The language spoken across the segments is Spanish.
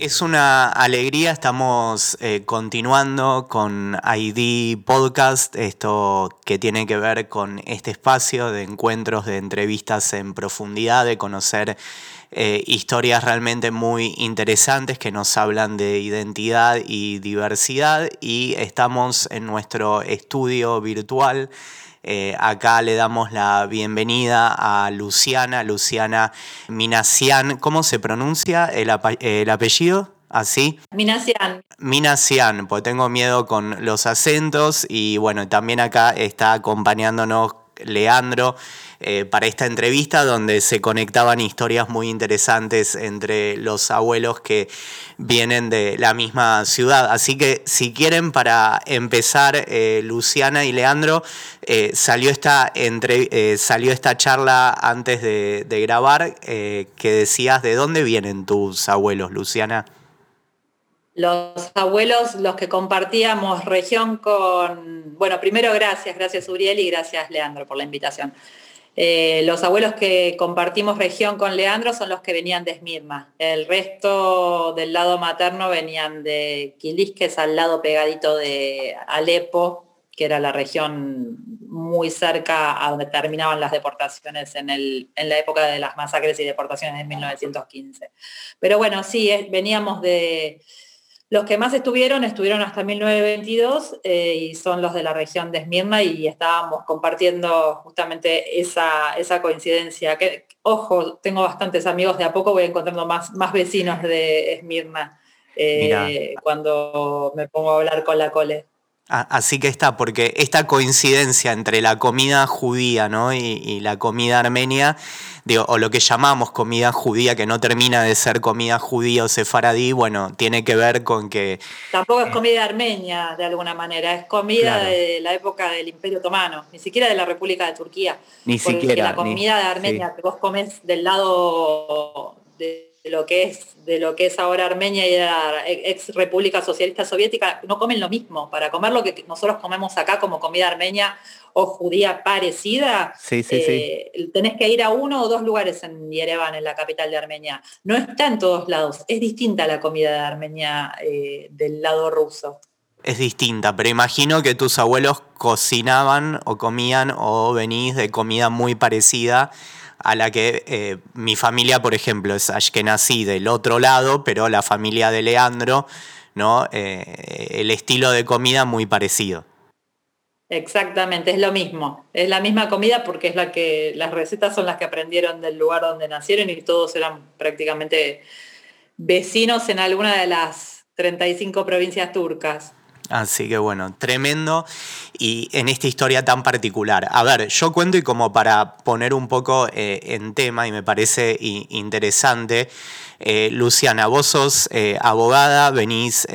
Es una alegría, estamos eh, continuando con ID Podcast, esto que tiene que ver con este espacio de encuentros, de entrevistas en profundidad, de conocer eh, historias realmente muy interesantes que nos hablan de identidad y diversidad. Y estamos en nuestro estudio virtual eh, acá le damos la bienvenida a Luciana, Luciana Minacian. ¿Cómo se pronuncia el, apellido? ¿Así? Minacian. Minacian, pues tengo miedo con los acentos y bueno, también acá está acompañándonos Leandro eh, para esta entrevista donde se conectaban historias muy interesantes entre los abuelos que vienen de la misma ciudad. Así que si quieren para empezar, eh, Luciana y Leandro, eh, salió, esta salió esta charla antes de grabar que decías de dónde vienen tus abuelos, Luciana. Los abuelos, los que compartíamos región con, bueno, primero gracias, gracias Uriel y gracias Leandro por la invitación. Eh, los abuelos que compartimos región con Leandro son los que venían de Esmirna. El resto del lado materno venían de Quilis, que es al lado pegadito de Alepo, que era la región muy cerca a donde terminaban las deportaciones en, la época de las masacres y deportaciones de 1915. Pero bueno, sí, veníamos de, los que más estuvieron, estuvieron hasta 1922 eh, y son los de la región de Esmirna y estábamos compartiendo justamente esa, esa coincidencia. Que, ojo, tengo bastantes amigos, de a poco voy encontrando más, más vecinos de Esmirna eh, cuando me pongo a hablar con la cole. Así que está, porque esta coincidencia entre la comida judía ¿no? y, la comida armenia, digo, o lo que llamamos comida judía, que no termina de ser comida judía o sefaradí, bueno, tiene que ver con que... Tampoco es comida armenia, de alguna manera, es comida de la época del Imperio Otomano, ni siquiera de la República de Turquía. Ni siquiera. La comida de Armenia que vos comes del lado de de lo que es de lo que es ahora Armenia y la ex República Socialista Soviética no comen lo mismo. Para comer lo que nosotros comemos acá como comida armenia o judía parecida, eh, tenés que ir a uno o dos lugares en Yerevan, en la capital de Armenia. No está en todos lados. Es distinta la comida de Armenia eh, del lado ruso. Es distinta, pero imagino que tus abuelos cocinaban o comían o venís de comida muy parecida a la que eh, mi familia, por ejemplo, es Ashkenazi del otro lado, pero la familia de Leandro, ¿no? Eh, el estilo de comida muy parecido. Exactamente, es lo mismo. Es la misma comida porque es la que las recetas son las que aprendieron del lugar donde nacieron y todos eran prácticamente vecinos en alguna de las 35 provincias turcas. Así que bueno, tremendo y en esta historia tan particular. A ver, yo cuento y como para poner un poco eh, en tema y me parece interesante, eh, Luciana, vos sos eh, abogada, venís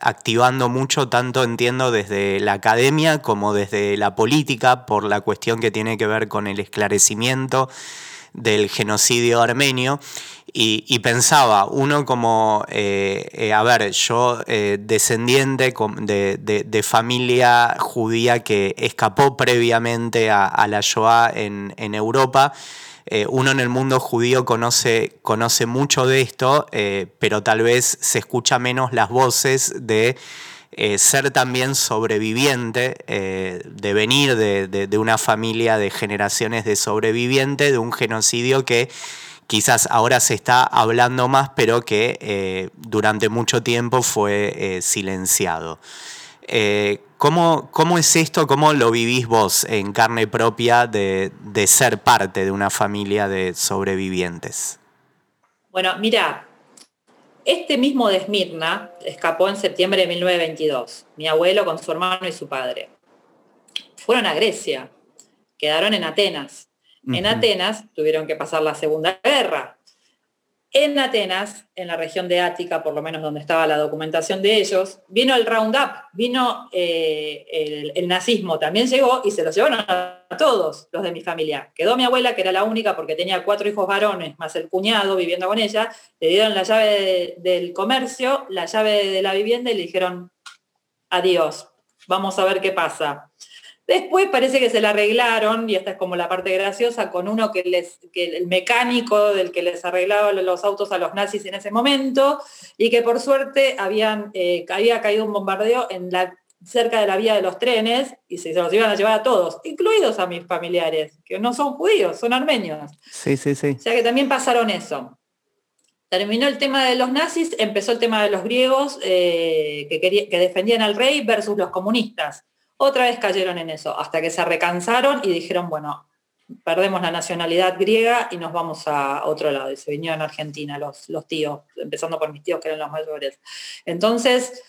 activando mucho, tanto entiendo desde la academia como desde la política, por la cuestión que tiene que ver con el esclarecimiento del genocidio armenio. Y, pensaba, uno como, eh, eh, a ver, yo eh, descendiente de, familia judía que escapó previamente a, la Shoah en, Europa, uno en el mundo judío conoce, conoce mucho de esto, pero tal vez se escucha menos las voces de ser también sobreviviente, de venir de, de, una familia de generaciones de sobreviviente de un genocidio que quizás ahora se está hablando más, pero que eh, durante mucho tiempo fue eh, silenciado. Eh, ¿cómo, es esto? ¿Cómo lo vivís vos en carne propia de, ser parte de una familia de sobrevivientes? Bueno, mira, este mismo de Esmirna escapó en septiembre de 1922, mi abuelo con su hermano y su padre. Fueron a Grecia, quedaron en Atenas. En Atenas tuvieron que pasar la Segunda Guerra. En Atenas, en la región de Ática, por lo menos donde estaba la documentación de ellos, vino el Roundup, vino eh, el, nazismo, también llegó y se los llevaron a todos los de mi familia. Quedó mi abuela, que era la única porque tenía cuatro hijos varones, más el cuñado viviendo con ella, le dieron la llave del comercio, la llave de la vivienda y le dijeron, adiós, vamos a ver qué pasa. Después parece que se la arreglaron, y esta es como la parte graciosa, con uno que les, que el mecánico del que les arreglaba los autos a los nazis en ese momento, y que por suerte habían, eh, había caído un bombardeo en la, cerca de la vía de los trenes y se, los iban a llevar a todos, incluidos a mis familiares, que no son judíos, son armenios. Sí, sí, sí. O sea que también pasaron eso. Terminó el tema de los nazis, empezó el tema de los griegos eh, que, que defendían al rey versus los comunistas otra vez cayeron en eso, hasta que se recansaron y dijeron, bueno, perdemos la nacionalidad griega y nos vamos a otro lado. Y se vinieron a Argentina los, los tíos, empezando por mis tíos que eran los mayores. Entonces,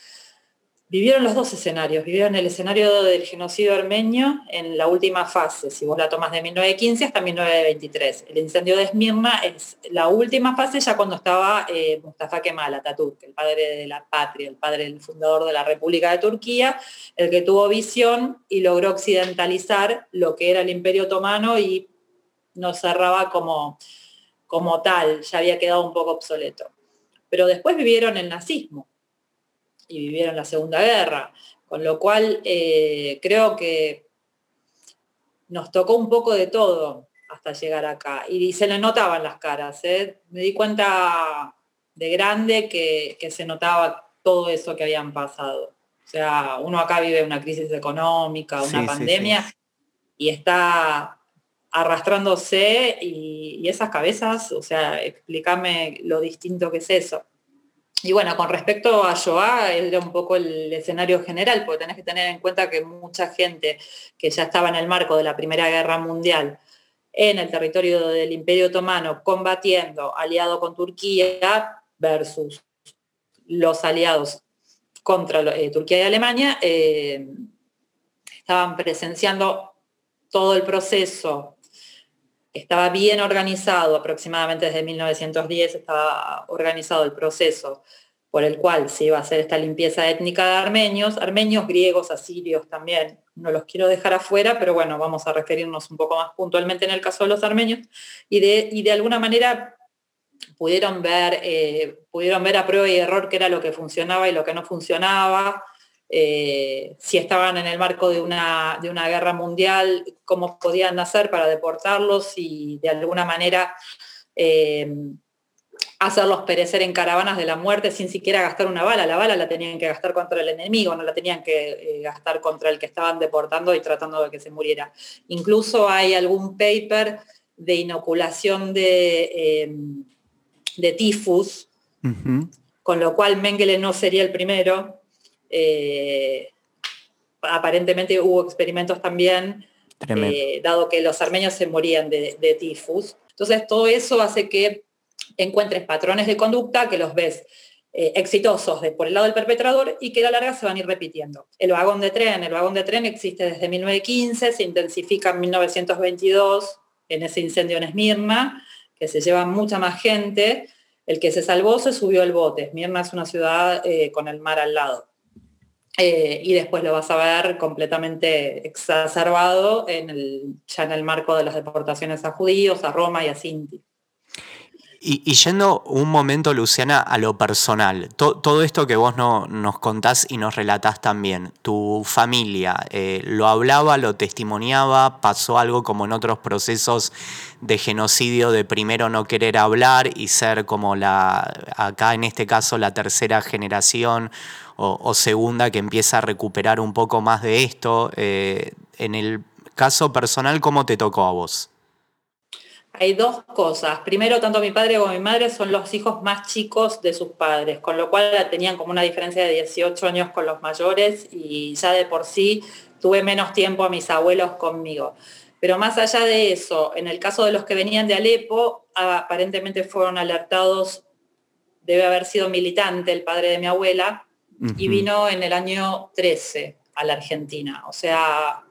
vivieron los dos escenarios, vivieron el escenario del genocidio armenio en la última fase, si vos la tomas de 1915 hasta 1923. El incendio de Esmirna es la última fase ya cuando estaba eh, Mustafa Kemal Atatürk, el padre de la patria, el padre del fundador de la República de Turquía, el que tuvo visión y logró occidentalizar lo que era el Imperio Otomano y nos cerraba como, como tal, ya había quedado un poco obsoleto. Pero después vivieron el nazismo, y vivieron la Segunda Guerra, con lo cual eh, creo que nos tocó un poco de todo hasta llegar acá. Y se le notaban las caras. ¿eh? Me di cuenta de grande que, se notaba todo eso que habían pasado. O sea, uno acá vive una crisis económica, una pandemia, y está arrastrándose y, y, esas cabezas, o sea, explícame lo distinto que es eso. Y bueno, con respecto a Shoah, era un poco el escenario general, porque tenés que tener en cuenta que mucha gente que ya estaba en el marco de la Primera Guerra Mundial en el territorio del Imperio Otomano combatiendo aliado con Turquía versus los aliados contra eh, Turquía y Alemania, eh, estaban presenciando todo el proceso estaba bien organizado, aproximadamente desde 1910 estaba organizado el proceso por el cual se iba a hacer esta limpieza étnica de armenios, armenios, griegos, asirios también. No los quiero dejar afuera, pero bueno, vamos a referirnos un poco más puntualmente en el caso de los armenios. Y de, y de alguna manera pudieron ver, eh, pudieron ver a prueba y error qué era lo que funcionaba y lo que no funcionaba. Eh, si estaban en el marco de una, de una guerra mundial, cómo podían hacer para deportarlos y de alguna manera eh, hacerlos perecer en caravanas de la muerte sin siquiera gastar una bala. La bala la tenían que gastar contra el enemigo, no la tenían que eh, gastar contra el que estaban deportando y tratando de que se muriera. Incluso hay algún paper de inoculación de, de tifus, con lo cual Mengele no sería el primero, eh, aparentemente hubo experimentos también, eh, dado que los armenios se morían de, tifus. Entonces todo eso hace que encuentres patrones de conducta que los ves eh, exitosos de, por el lado del perpetrador y que a la larga se van a ir repitiendo. El vagón de tren, el vagón de tren existe desde 1915, se intensifica en 1922 en ese incendio en Esmirna, que se lleva mucha más gente. El que se salvó se subió al bote. Esmirna es una ciudad con el mar al lado. Eh, y después lo vas a ver completamente exacerbado en el, ya en el marco de las deportaciones a judíos, a Roma y a Sinti. Y, yendo un momento, Luciana, a lo personal, todo esto que vos no, nos contás y nos relatás también, tu familia, eh, ¿lo hablaba, lo testimoniaba? ¿Pasó algo como en otros procesos de genocidio de primero no querer hablar y ser como la, acá en este caso, la tercera generación o, segunda que empieza a recuperar un poco más de esto? Eh, en el caso personal, ¿cómo te tocó a vos? Hay dos cosas. Primero, tanto mi padre como mi madre son los hijos más chicos de sus padres, con lo cual tenían como una diferencia de 18 años con los mayores y ya de por sí tuve menos tiempo a mis abuelos conmigo. Pero más allá de eso, en el caso de los que venían de Alepo, aparentemente fueron alertados, debe haber sido militante el padre de mi abuela, y vino en el año 13 a la Argentina. O sea,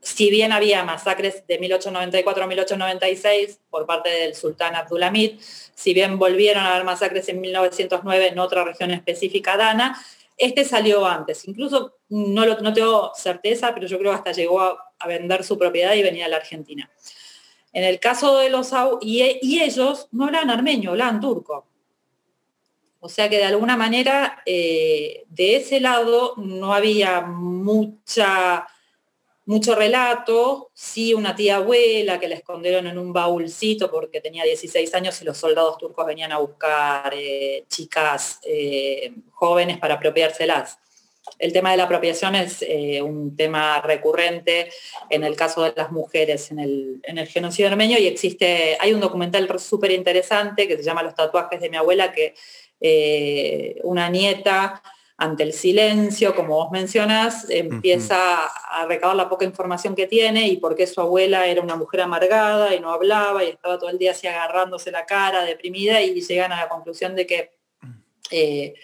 si bien había masacres de 1894 a 1896 por parte del sultán Abdulhamid, si bien volvieron a haber masacres en 1909 en otra región específica, Dana, este salió antes. Incluso no, lo, no tengo certeza, pero yo creo que hasta llegó a, vender su propiedad y venía a la Argentina. En el caso de los... Y, y ellos no hablan armenio, hablan turco. O sea que de alguna manera eh, de ese lado no había mucha mucho relato, sí una tía abuela que la escondieron en un baúlcito porque tenía 16 años y los soldados turcos venían a buscar eh, chicas eh, jóvenes para apropiárselas. El tema de la apropiación es eh, un tema recurrente en el caso de las mujeres en el, en el genocidio armenio y existe, hay un documental súper interesante que se llama Los tatuajes de mi abuela que una nieta ante el silencio, como vos mencionas, empieza a recabar la poca información que tiene y porque su abuela era una mujer amargada y no hablaba y estaba todo el día así agarrándose la cara, deprimida, y llegan a la conclusión de que eh,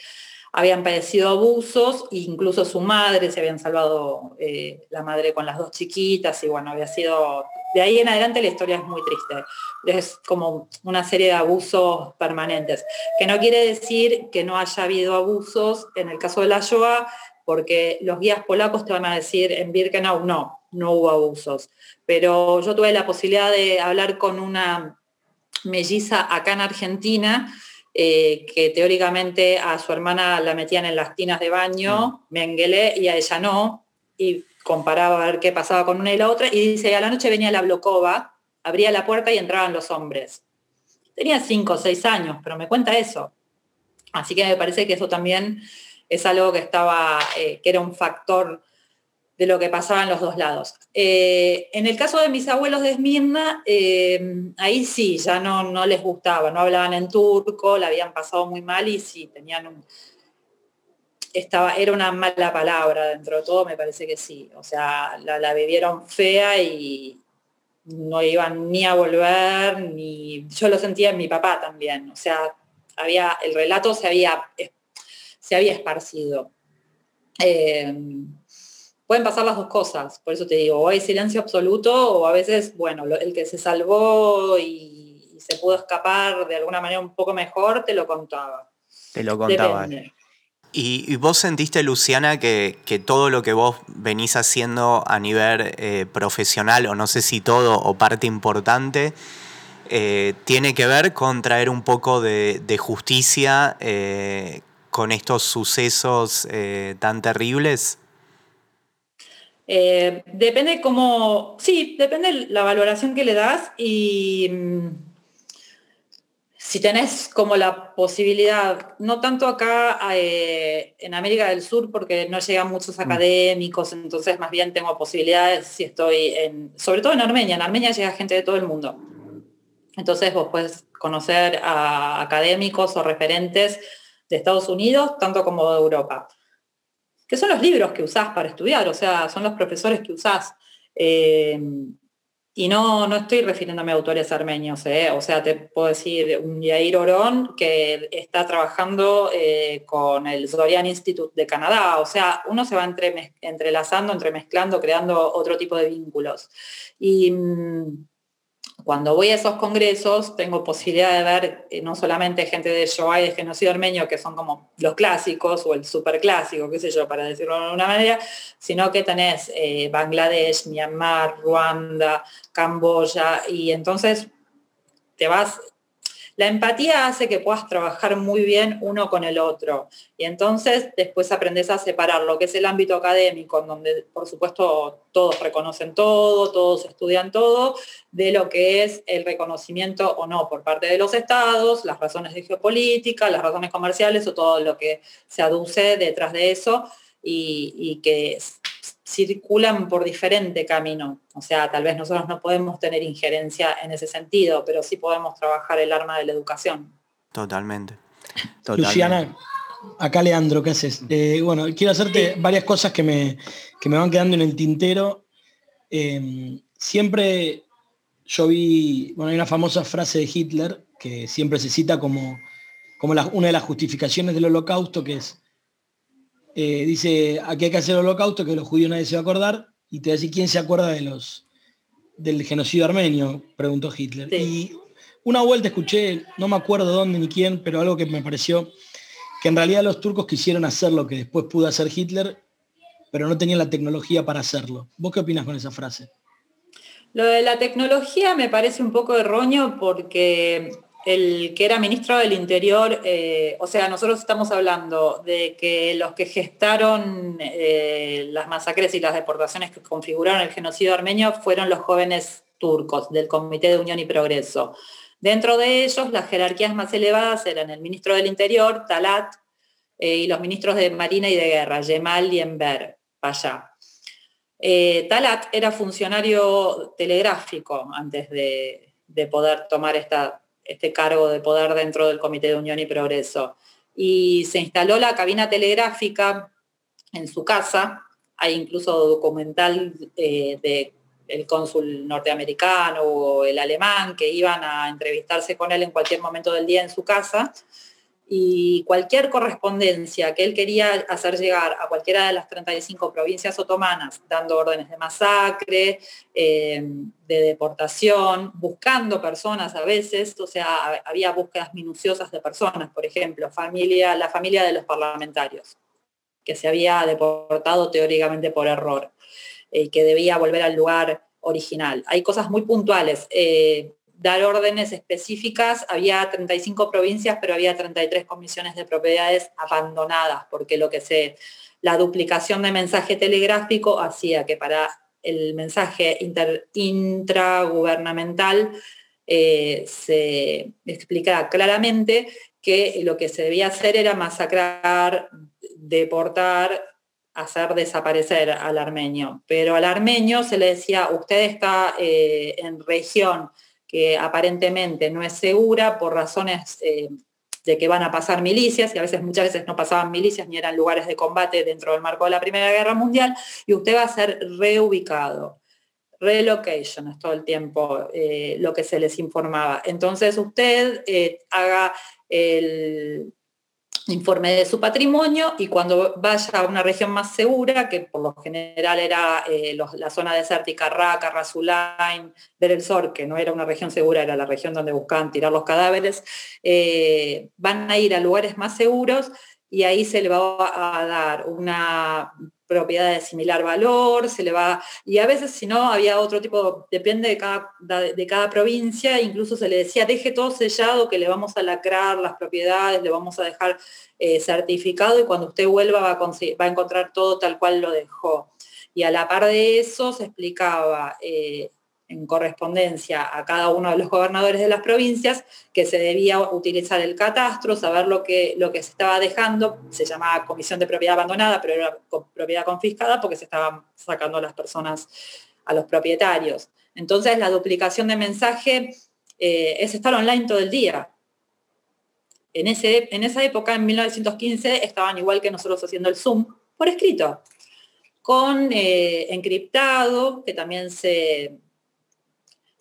habían padecido abusos, e incluso su madre se habían salvado eh, la madre con las dos chiquitas y bueno, había sido de ahí en adelante la historia es muy triste. Es como una serie de abusos permanentes. Que no quiere decir que no haya habido abusos en el caso de la Shoah, porque los guías polacos te van a decir en Birkenau no, no hubo abusos. Pero yo tuve la posibilidad de hablar con una melliza acá en Argentina, eh, que teóricamente a su hermana la metían en las tinas de baño, mm. y a ella no. Y comparaba a ver qué pasaba con una y la otra, y dice, a la noche venía la Blokova, abría la puerta y entraban los hombres. Tenía cinco o seis años, pero me cuenta eso. Así que me parece que eso también es algo que estaba, eh, que era un factor de lo que pasaba en los dos lados. Eh, en el caso de mis abuelos de Esmirna, eh, ahí sí, ya no, no les gustaba, no hablaban en turco, la habían pasado muy mal y sí, tenían un, estaba, era una mala palabra dentro de todo, me parece que sí. O sea, la, vivieron fea y no iban ni a volver, ni. Yo lo sentía en mi papá también. O sea, había, el relato se había, se había esparcido. Eh, pueden pasar las dos cosas, por eso te digo, o hay silencio absoluto o a veces, bueno, el que se salvó y, se pudo escapar de alguna manera un poco mejor, te lo contaba. Te lo contaba. ¿Y, vos sentiste, Luciana, que, todo lo que vos venís haciendo a nivel eh, profesional, o no sé si todo o parte importante, eh, tiene que ver con traer un poco de, justicia eh, con estos sucesos tan terribles? Depende cómo, sí, depende la valoración que le das y mm, si tenés como la posibilidad, no tanto acá eh, en América del Sur, porque no llegan muchos mm. académicos, entonces más bien tengo posibilidades si estoy en, sobre todo en Armenia, en Armenia llega gente de todo el mundo. Entonces vos puedes conocer a académicos o referentes de Estados Unidos, tanto como de Europa, que son los libros que usás para estudiar, o sea, son los profesores que usás. Eh, y no, no estoy refiriéndome a autores armenios, ¿eh? o sea, te puedo decir un Yair Orón que está trabajando eh, con el Zorian Institute de Canadá, o sea, uno se va entre, entrelazando, entremezclando, creando otro tipo de vínculos. Y mm, cuando voy a esos congresos tengo posibilidad de ver eh, no solamente gente de Shoah y de genocidio armenio, que son como los clásicos o el super clásico, qué sé yo, para decirlo de alguna manera, sino que tenés eh, Bangladesh, Myanmar, Ruanda, Camboya, y entonces te vas la empatía hace que puedas trabajar muy bien uno con el otro. Y entonces después aprendes a separar lo que es el ámbito académico, en donde por supuesto todos reconocen todo, todos estudian todo, de lo que es el reconocimiento o no por parte de los estados, las razones de geopolítica, las razones comerciales o todo lo que se aduce detrás de eso y, y que circulan por diferente camino. O sea, tal vez nosotros no podemos tener injerencia en ese sentido, pero sí podemos trabajar el arma de la educación. Totalmente. Luciana, acá Leandro, ¿qué haces? Eh, bueno, quiero hacerte varias cosas que me, me, van quedando en el tintero. Em, siempre yo vi, bueno, hay una famosa frase de Hitler que siempre se cita como, como una de las justificaciones del holocausto, que es eh, dice, aquí hay que hacer el holocausto, que los judíos nadie se va a acordar, Y te voy a decir, ¿quién se acuerda de los, del genocidio armenio? Preguntó Hitler. Y una vuelta escuché, no me acuerdo dónde ni quién, pero algo que me pareció que en realidad los turcos quisieron hacer lo que después pudo hacer Hitler, pero no tenían la tecnología para hacerlo. ¿Vos qué opinas con esa frase? Lo de la tecnología me parece un poco erróneo porque el que era ministro del Interior, eh, o sea, nosotros estamos hablando de que los que gestaron eh, las masacres y las deportaciones que configuraron el genocidio armenio fueron los jóvenes turcos del Comité de Unión y Progreso. Dentro de ellos, las jerarquías más elevadas eran el ministro del Interior, Talat, eh, y los ministros de Marina y de Guerra, Yemal y Enver, Payá. Talat era funcionario telegráfico antes de poder tomar esta este cargo de poder dentro del Comité de Unión y Progreso. Y se instaló la cabina telegráfica en su casa, hay incluso documental eh, del cónsul norteamericano o el alemán que iban a entrevistarse con él en cualquier momento del día en su casa y cualquier correspondencia que él quería hacer llegar a cualquiera de las 35 provincias otomanas, dando órdenes de masacre, eh, de deportación, buscando personas a veces, o sea, había búsquedas minuciosas de personas, por ejemplo, familia, la familia de los parlamentarios, que se había deportado teóricamente por error y eh, que debía volver al lugar original. Hay cosas muy puntuales. Eh, dar órdenes específicas. Había 35 provincias, pero había 33 comisiones de propiedades abandonadas, porque lo que se, la duplicación de mensaje telegráfico hacía que para el mensaje intragubernamental eh, se explicara claramente que lo que se debía hacer era masacrar, deportar, hacer desaparecer al armenio. Pero al armenio se le decía, usted está eh, en región que aparentemente no es segura por razones eh, de que van a pasar milicias, y a veces muchas veces no pasaban milicias ni eran lugares de combate dentro del marco de la Primera Guerra Mundial, y usted va a ser reubicado. Relocation es todo el tiempo eh, lo que se les informaba. Entonces usted eh, haga el, informe de su patrimonio y cuando vaya a una región más segura, que por lo general era eh, la zona desértica, Raqqa, Rasulain, Del el que no era una región segura, era la región donde buscaban tirar los cadáveres, eh, van a ir a lugares más seguros y ahí se le va a dar una propiedad de similar valor, se le va, y a veces si no había otro tipo, depende de cada, de cada provincia, incluso se le decía, deje todo sellado que le vamos a lacrar las propiedades, le vamos a dejar eh, certificado y cuando usted vuelva va a, va a, encontrar todo tal cual lo dejó. Y a la par de eso se explicaba eh, en correspondencia a cada uno de los gobernadores de las provincias que se debía utilizar el catastro, saber lo que, lo que se estaba dejando, se llamaba comisión de propiedad abandonada, pero era propiedad confiscada porque se estaban sacando a las personas, a los propietarios. Entonces la duplicación de mensaje eh, es estar online todo el día. En, ese, en esa época, en 1915, estaban igual que nosotros haciendo el Zoom, por escrito, con eh, encriptado, que también se,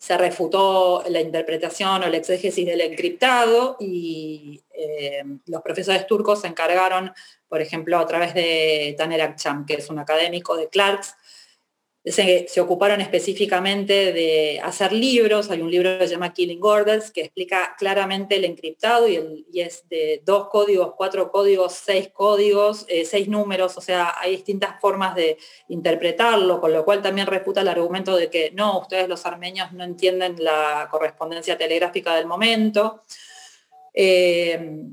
se refutó la interpretación o la exégesis del encriptado y eh, los profesores turcos se encargaron, por ejemplo, a través de Taner Akçam, que es un académico de Clarks, se, ocuparon específicamente de hacer libros. Hay un libro que se llama Killing Orders que explica claramente el encriptado y, es de dos códigos, cuatro códigos, seis códigos, eh, seis números, o sea, hay distintas formas de interpretarlo, con lo cual también refuta el argumento de que no, ustedes los armenios no entienden la correspondencia telegráfica del momento. Eh,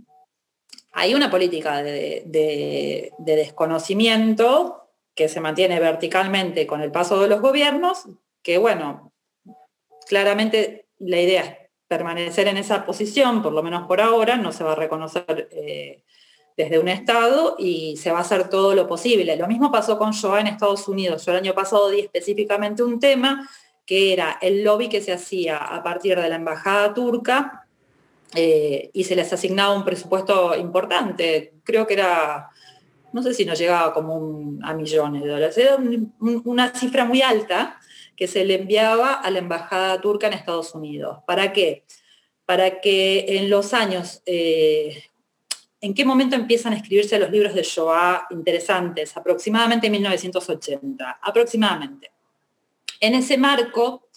hay una política de desconocimiento que se mantiene verticalmente con el paso de los gobiernos, que bueno, claramente la idea es permanecer en esa posición, por lo menos por ahora, no se va a reconocer eh, desde un Estado y se va a hacer todo lo posible. Lo mismo pasó con Shoah en Estados Unidos. Yo el año pasado di específicamente un tema que era el lobby que se hacía a partir de la embajada turca eh, y se les asignaba un presupuesto importante. Creo que era no sé si nos llegaba como a millones de dólares, era una cifra muy alta que se le enviaba a la embajada turca en Estados Unidos. ¿Para qué? Para que en los años, eh, ¿en qué momento empiezan a escribirse los libros de Shoah interesantes? Aproximadamente en 1980, aproximadamente. En ese marco,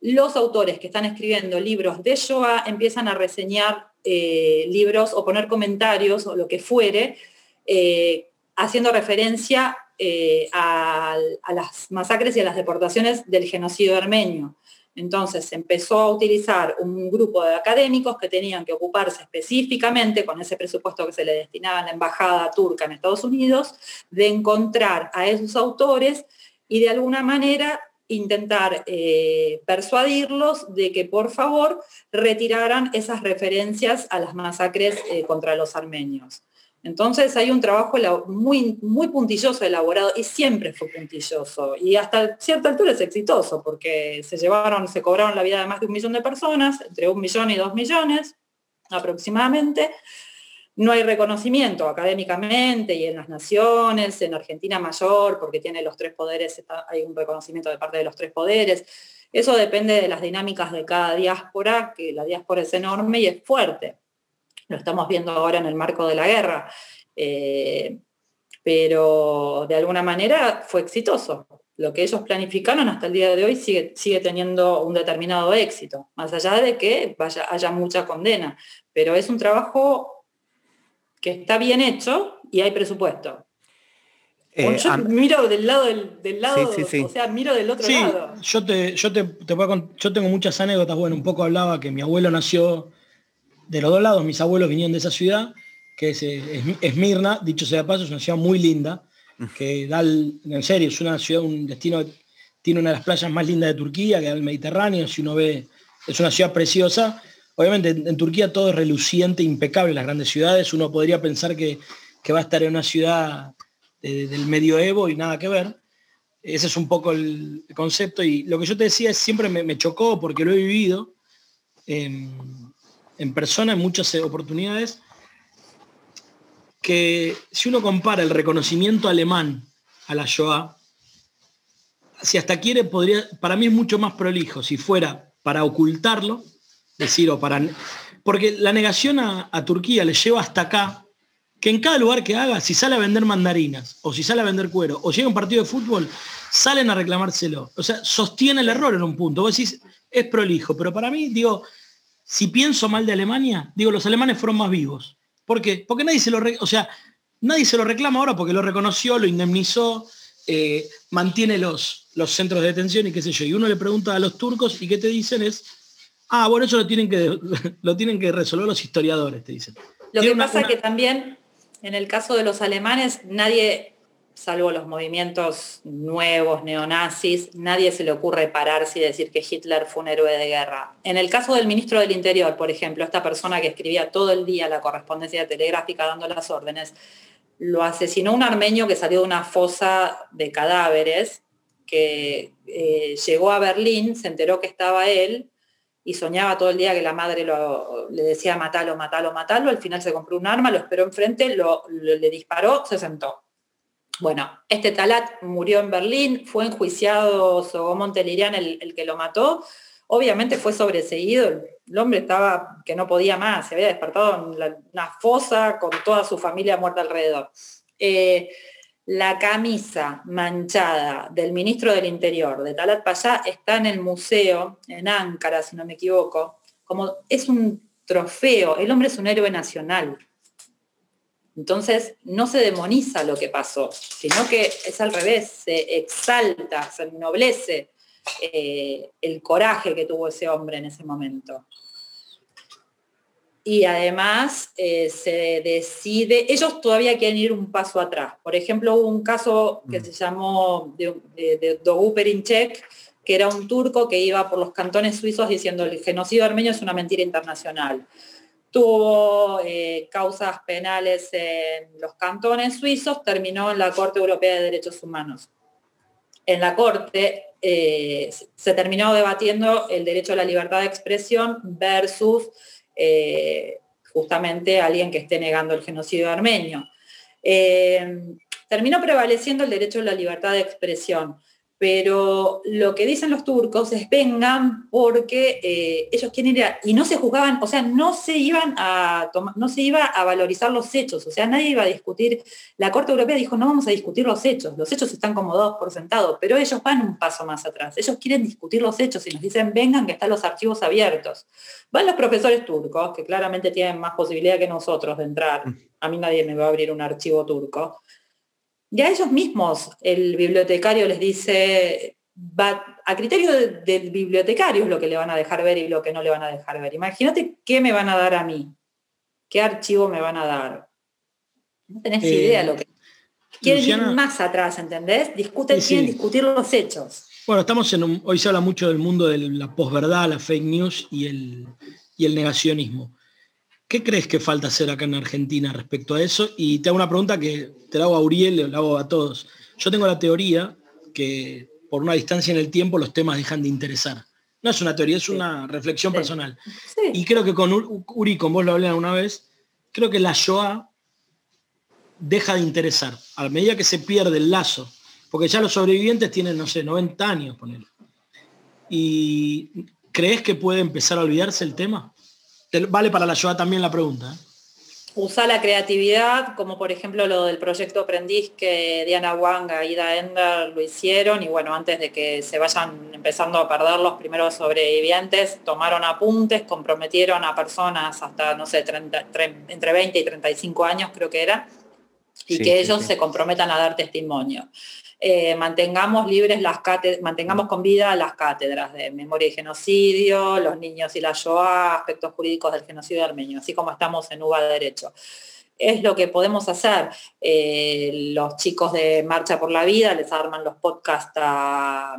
los autores que están escribiendo libros de Shoah empiezan a reseñar eh, libros o poner comentarios o lo que fuere, eh, haciendo referencia eh, a, las masacres y a las deportaciones del genocidio armenio. Entonces se empezó a utilizar un grupo de académicos que tenían que ocuparse específicamente, con ese presupuesto que se le destinaba a la embajada turca en Estados Unidos, de encontrar a esos autores y de alguna manera intentar eh, persuadirlos de que por favor retiraran esas referencias a las masacres eh, contra los armenios. Entonces hay un trabajo muy, muy puntilloso elaborado y siempre fue puntilloso y hasta cierta altura es exitoso porque se llevaron, se cobraron la vida de más de un millón de personas, entre un millón y dos millones aproximadamente, no hay reconocimiento académicamente y en las naciones, en Argentina mayor, porque tiene los tres poderes, hay un reconocimiento de parte de los tres poderes. Eso depende de las dinámicas de cada diáspora, que la diáspora es enorme y es fuerte. Lo estamos viendo ahora en el marco de la guerra. Eh, pero de alguna manera fue exitoso. Lo que ellos planificaron hasta el día de hoy sigue, sigue teniendo un determinado éxito, más allá de que vaya, haya mucha condena. Pero es un trabajo que está bien hecho y hay presupuesto. Eh, yo miro del lado del, lado, o sea, miro del otro lado. Yo te, yo te, yo tengo muchas anécdotas, bueno, un poco hablaba que mi abuelo nació de los dos lados, mis abuelos vinieron de esa ciudad, que es, Esmirna, dicho sea de paso, es una ciudad muy linda, que da, en serio, es una ciudad, un destino, tiene una de las playas más lindas de Turquía, que da el Mediterráneo, si uno ve, es una ciudad preciosa, Obviamente en, Turquía todo es reluciente, impecable, las grandes ciudades. Uno podría pensar que, va a estar en una ciudad del medioevo y nada que ver. Ese es un poco el concepto. Y lo que yo te decía es siempre me, chocó porque lo he vivido en, persona en muchas oportunidades, que si uno compara el reconocimiento alemán a la Shoah, si hasta quiere, podría, para mí es mucho más prolijo si fuera para ocultarlo decir, o para... Porque la negación a, Turquía le lleva hasta acá, que en cada lugar que haga, si sale a vender mandarinas, o si sale a vender cuero, o llega un partido de fútbol, salen a reclamárselo. O sea, sostiene el error en un punto. Vos decís, es prolijo, pero para mí, digo, si pienso mal de Alemania, digo, los alemanes fueron más vivos. ¿Por qué? Porque nadie se lo, o sea, nadie se lo reclama ahora porque lo reconoció, lo indemnizó, eh, mantiene los, los centros de detención y qué sé yo. Y uno le pregunta a los turcos y qué te dicen es, Ah, bueno, eso lo tienen que, lo tienen que resolver los historiadores, te dicen. Lo que pasa es que también, en el caso de los alemanes, nadie, salvo los movimientos nuevos, neonazis, nadie se le ocurre pararse y decir que Hitler fue un héroe de guerra. En el caso del ministro del Interior, por ejemplo, esta persona que escribía todo el día la correspondencia telegráfica dando las órdenes, lo asesinó un armenio que salió de una fosa de cadáveres, que eh, llegó a Berlín, se enteró que estaba él, y soñaba todo el día que la madre le decía matalo, matalo, matalo, al final se compró un arma, lo esperó enfrente, lo, le disparó, se sentó. Bueno, este Talat murió en Berlín, fue enjuiciado Sogomon Telirian, el, que lo mató, obviamente fue sobreseído, el, hombre estaba que no podía más, se había despertado en una fosa con toda su familia muerta alrededor. Eh, la camisa manchada del ministro del Interior, de Talat Payá, está en el museo, en Ankara, si no me equivoco, como es un trofeo, el hombre es un héroe nacional. Entonces, no se demoniza lo que pasó, sino que es al revés, se exalta, se ennoblece eh, el coraje que tuvo ese hombre en ese momento y además eh, se decide, ellos todavía quieren ir un paso atrás. Por ejemplo, hubo un caso que mm. se llamó de, de, Dogu Perinçek, que era un turco que iba por los cantones suizos diciendo el genocidio armenio es una mentira internacional. Tuvo eh, causas penales en los cantones suizos, terminó en la Corte Europea de Derechos Humanos. En la Corte eh, se terminó debatiendo el derecho a la libertad de expresión versus eh, justamente alguien que esté negando el genocidio armenio. Terminó prevaleciendo el derecho a la libertad de expresión, pero lo que dicen los turcos es vengan porque eh, ellos quieren ir a, y no se juzgaban, o sea, no se iban a tomar, no se iba a valorizar los hechos, o sea, nadie iba a discutir, la Corte Europea dijo no vamos a discutir los hechos, los hechos están como dos por sentado, pero ellos van un paso más atrás, ellos quieren discutir los hechos y nos dicen vengan que están los archivos abiertos. Van los profesores turcos, que claramente tienen más posibilidad que nosotros de entrar, mm. a mí nadie me va a abrir un archivo turco y a ellos mismos el bibliotecario les dice, va, a criterio del bibliotecario es lo que le van a dejar ver y lo que no le van a dejar ver. Imagínate qué me van a dar a mí, qué archivo me van a dar. No tenés eh, idea lo que... Quieren ir más atrás, ¿entendés? Discuten, quieren discutir los hechos. Bueno, estamos en un, hoy se habla mucho del mundo de la posverdad, la fake news y el, y el negacionismo. ¿Qué crees que falta hacer acá en Argentina respecto a eso? Y te hago una pregunta que te la hago a Uriel, la hago a todos. Yo tengo la teoría que por una distancia en el tiempo los temas dejan de interesar. No es una teoría, es una reflexión personal. Y creo que con Uri, con vos lo hablé una vez, creo que la Shoah deja de interesar a medida que se pierde el lazo. Porque ya los sobrevivientes tienen, no sé, 90 años, poner. ¿Y crees que puede empezar a olvidarse el tema? Vale para la Shoah también la pregunta. ¿eh? Usa la creatividad, como por ejemplo lo del proyecto Aprendiz que Diana Wang y Ida Ender lo hicieron y bueno, antes de que se vayan empezando a perder los primeros sobrevivientes, tomaron apuntes, comprometieron a personas hasta, no sé, entre 20 y 35 años creo que era, y que ellos se comprometan a dar testimonio. Eh, mantengamos libres las mantengamos con vida las cátedras de memoria y genocidio, los niños y la Shoah, aspectos jurídicos del genocidio armenio, así como estamos en UBA de Derecho. Es lo que podemos hacer. Eh, los chicos de Marcha por la Vida les arman los podcasts a,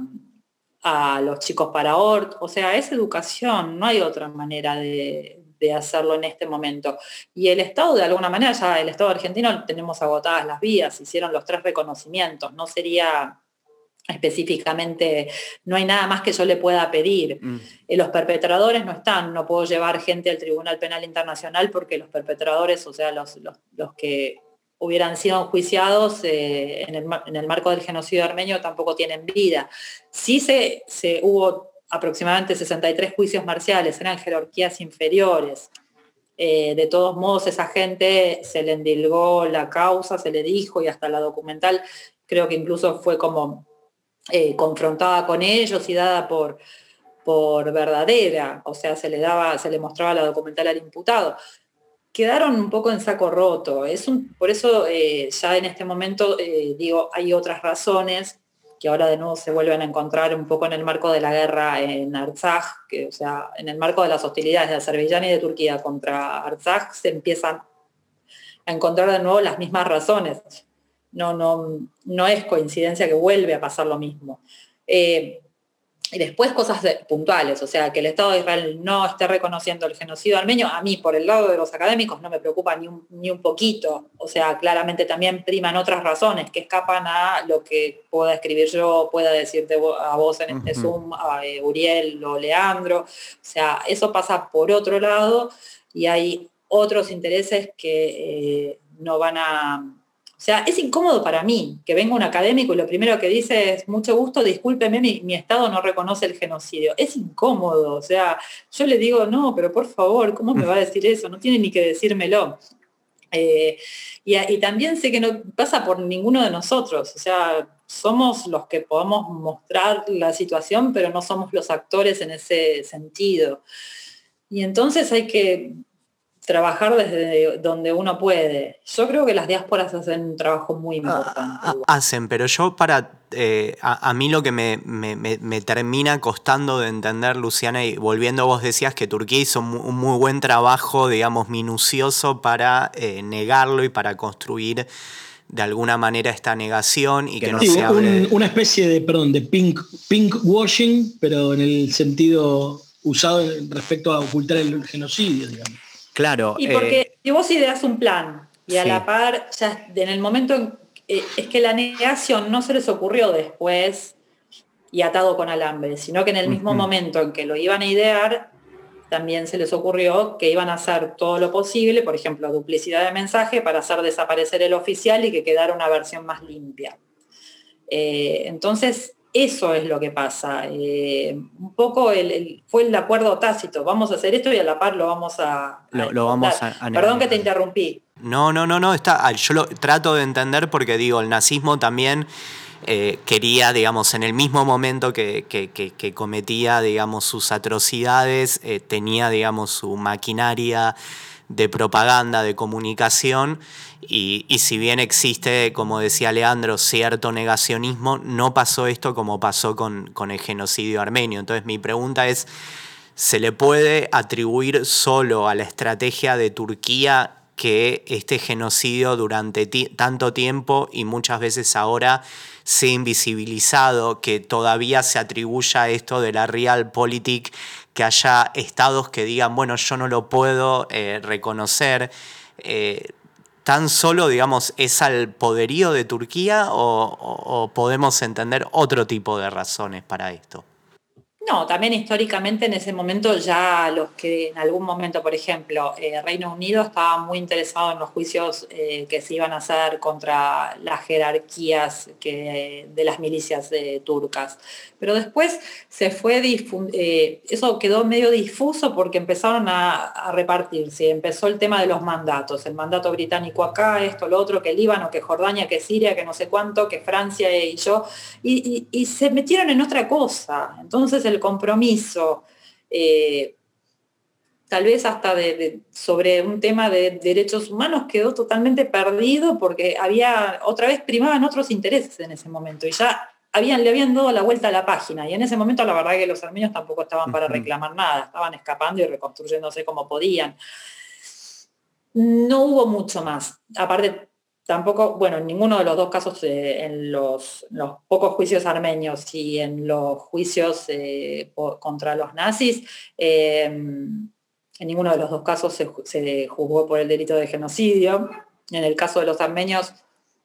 a los chicos para ORT, o sea, es educación, no hay otra manera de, de hacerlo en este momento. Y el Estado, de alguna manera, ya el Estado argentino tenemos agotadas las vías, hicieron los tres reconocimientos, no sería específicamente, no hay nada más que yo le pueda pedir. Mm. Eh, los perpetradores no están, no puedo llevar gente al Tribunal Penal Internacional porque los perpetradores, o sea, los, los, que hubieran sido enjuiciados eh, en, el, marco del genocidio armenio tampoco tienen vida. Sí se, se hubo aproximadamente 63 juicios marciales, eran jerarquías inferiores. Eh, de todos modos, esa gente se le endilgó la causa, se le dijo y hasta la documental creo que incluso fue como eh, confrontada con ellos y dada por, por verdadera, o sea, se le daba, se le mostraba la documental al imputado. Quedaron un poco en saco roto. Es un, por eso eh, ya en este momento digo, hay otras razones que ahora de nuevo se vuelven a encontrar un poco en el marco de la guerra en Artsaj, o sea, en el marco de las hostilidades de Azerbaiyán y de Turquía contra Artsaj, se empiezan a encontrar de nuevo las mismas razones. No, no, no es coincidencia que vuelve a pasar lo mismo. Eh, y después cosas puntuales, o sea, que el Estado de Israel no esté reconociendo el genocidio armenio, a mí por el lado de los académicos no me preocupa ni un, ni un poquito, o sea, claramente también priman otras razones que escapan a lo que pueda escribir yo, pueda decirte a vos en este Zoom, a eh, Uriel o Leandro, o sea, eso pasa por otro lado y hay otros intereses que eh, no van a o sea, es incómodo para mí que venga un académico y lo primero que dice es, mucho gusto, discúlpeme, mi, Estado no reconoce el genocidio. Es incómodo, o sea, yo le digo, no, pero por favor, ¿cómo me va a decir eso? No tiene ni que decírmelo. Eh, y, también sé que no pasa por ninguno de nosotros, o sea, somos los que podemos mostrar la situación, pero no somos los actores en ese sentido. Y entonces hay que trabajar desde donde uno puede. Yo creo que las diásporas hacen un trabajo muy ah, importante. Ah, hacen, pero yo para... Eh, a, mí lo que me, termina costando de entender, Luciana, y volviendo vos decías que Turquía hizo un muy buen trabajo, digamos, minucioso para eh, negarlo y para construir de alguna manera esta negación y que, no se una especie de, perdón, de pink, pink washing, pero en el sentido usado respecto a ocultar el genocidio, digamos. Claro. Y porque eh, si vos ideas un plan y a la par, ya en el momento eh, es que la negación no se les ocurrió después y atado con alambre, sino que en el mismo momento en que lo iban a idear, también se les ocurrió que iban a hacer todo lo posible, por ejemplo, duplicidad de mensaje para hacer desaparecer el oficial y que quedara una versión más limpia. Eh, entonces, eso es lo que pasa. Eh, un poco fue el acuerdo tácito, vamos a hacer esto y a la par lo vamos a... Lo, vamos a, Perdón que te interrumpí. No, no, no, no, está, yo lo trato de entender porque digo, el nazismo también eh, quería, digamos, en el mismo momento que, cometía, digamos, sus atrocidades, eh, tenía, digamos, su maquinaria de propaganda, de comunicación, y, si bien existe, como decía Leandro, cierto negacionismo, no pasó esto como pasó con, con el genocidio armenio. Entonces mi pregunta es, ¿se le puede atribuir solo a la estrategia de Turquía que este genocidio durante tanto tiempo y muchas veces ahora se ha invisibilizado, que todavía se atribuya esto de la realpolitik, que haya estados que digan, bueno, yo no lo puedo eh, reconocer. Eh, ¿Tan solo, digamos, es al poderío de Turquía o podemos entender otro tipo de razones para esto? No, también históricamente en ese momento ya los que en algún momento, por ejemplo, eh, Reino Unido estaba muy interesado en los juicios eh, que se iban a hacer contra las jerarquías de las milicias eh, turcas. Pero después se fue, eso quedó medio difuso porque empezaron a, repartirse. Empezó el tema de los mandatos, el mandato británico acá, esto, lo otro, que Líbano, que Jordania, que Siria, que no sé cuánto, que Francia y yo, y, y se metieron en otra cosa. Entonces el compromiso, eh, tal vez hasta de, sobre un tema de derechos humanos quedó totalmente perdido porque había, otra vez primaban otros intereses en ese momento y ya habían, le habían dado la vuelta a la página y en ese momento la verdad que los armenios tampoco estaban para reclamar nada, estaban escapando y reconstruyéndose como podían. No hubo mucho más. Aparte, tampoco, bueno, en ninguno de los dos casos, eh, en los, pocos juicios armenios y en los juicios eh, contra los nazis, eh, en ninguno de los dos casos se, juzgó por el delito de genocidio. En el caso de los armenios,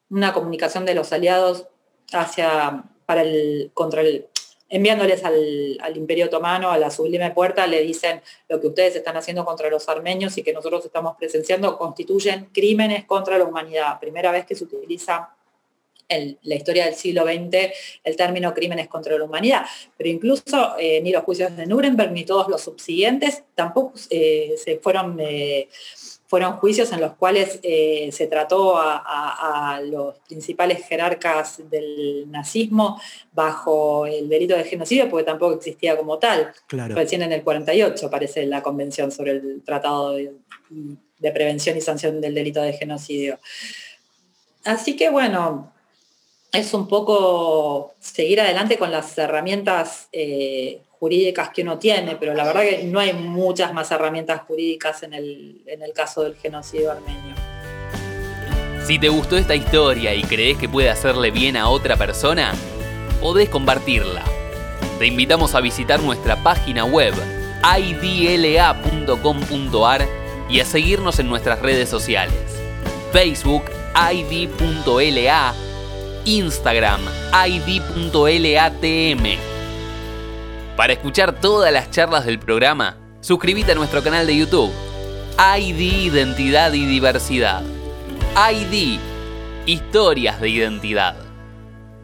una comunicación de los aliados hacia, para el, contra el, enviándoles al, Imperio Otomano, a la Sublime Puerta, le dicen lo que ustedes están haciendo contra los armenios y que nosotros estamos presenciando constituyen crímenes contra la humanidad. Primera vez que se utiliza en la historia del siglo XX el término crímenes contra la humanidad. Pero incluso eh, ni los juicios de Nuremberg ni todos los subsiguientes tampoco eh, se fueron... Eh, fueron juicios en los cuales eh, se trató a, los principales jerarcas del nazismo bajo el delito de genocidio, porque tampoco existía como tal. Recién en el 48 aparece la Convención sobre el Tratado de, Prevención y Sanción del Delito de Genocidio. Así que bueno, es un poco seguir adelante con las herramientas eh, jurídicas que uno tiene, pero la verdad que no hay muchas más herramientas jurídicas en el, en el caso del genocidio armenio. Si te gustó esta historia y crees que puede hacerle bien a otra persona, podés compartirla. Te invitamos a visitar nuestra página web idla.com.ar y a seguirnos en nuestras redes sociales. Facebook id.la, Instagram id.latm para escuchar todas las charlas del programa, suscríbete a nuestro canal de YouTube. ID Identidad y Diversidad. ID Historias de Identidad.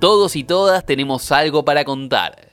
Todos y todas tenemos algo para contar.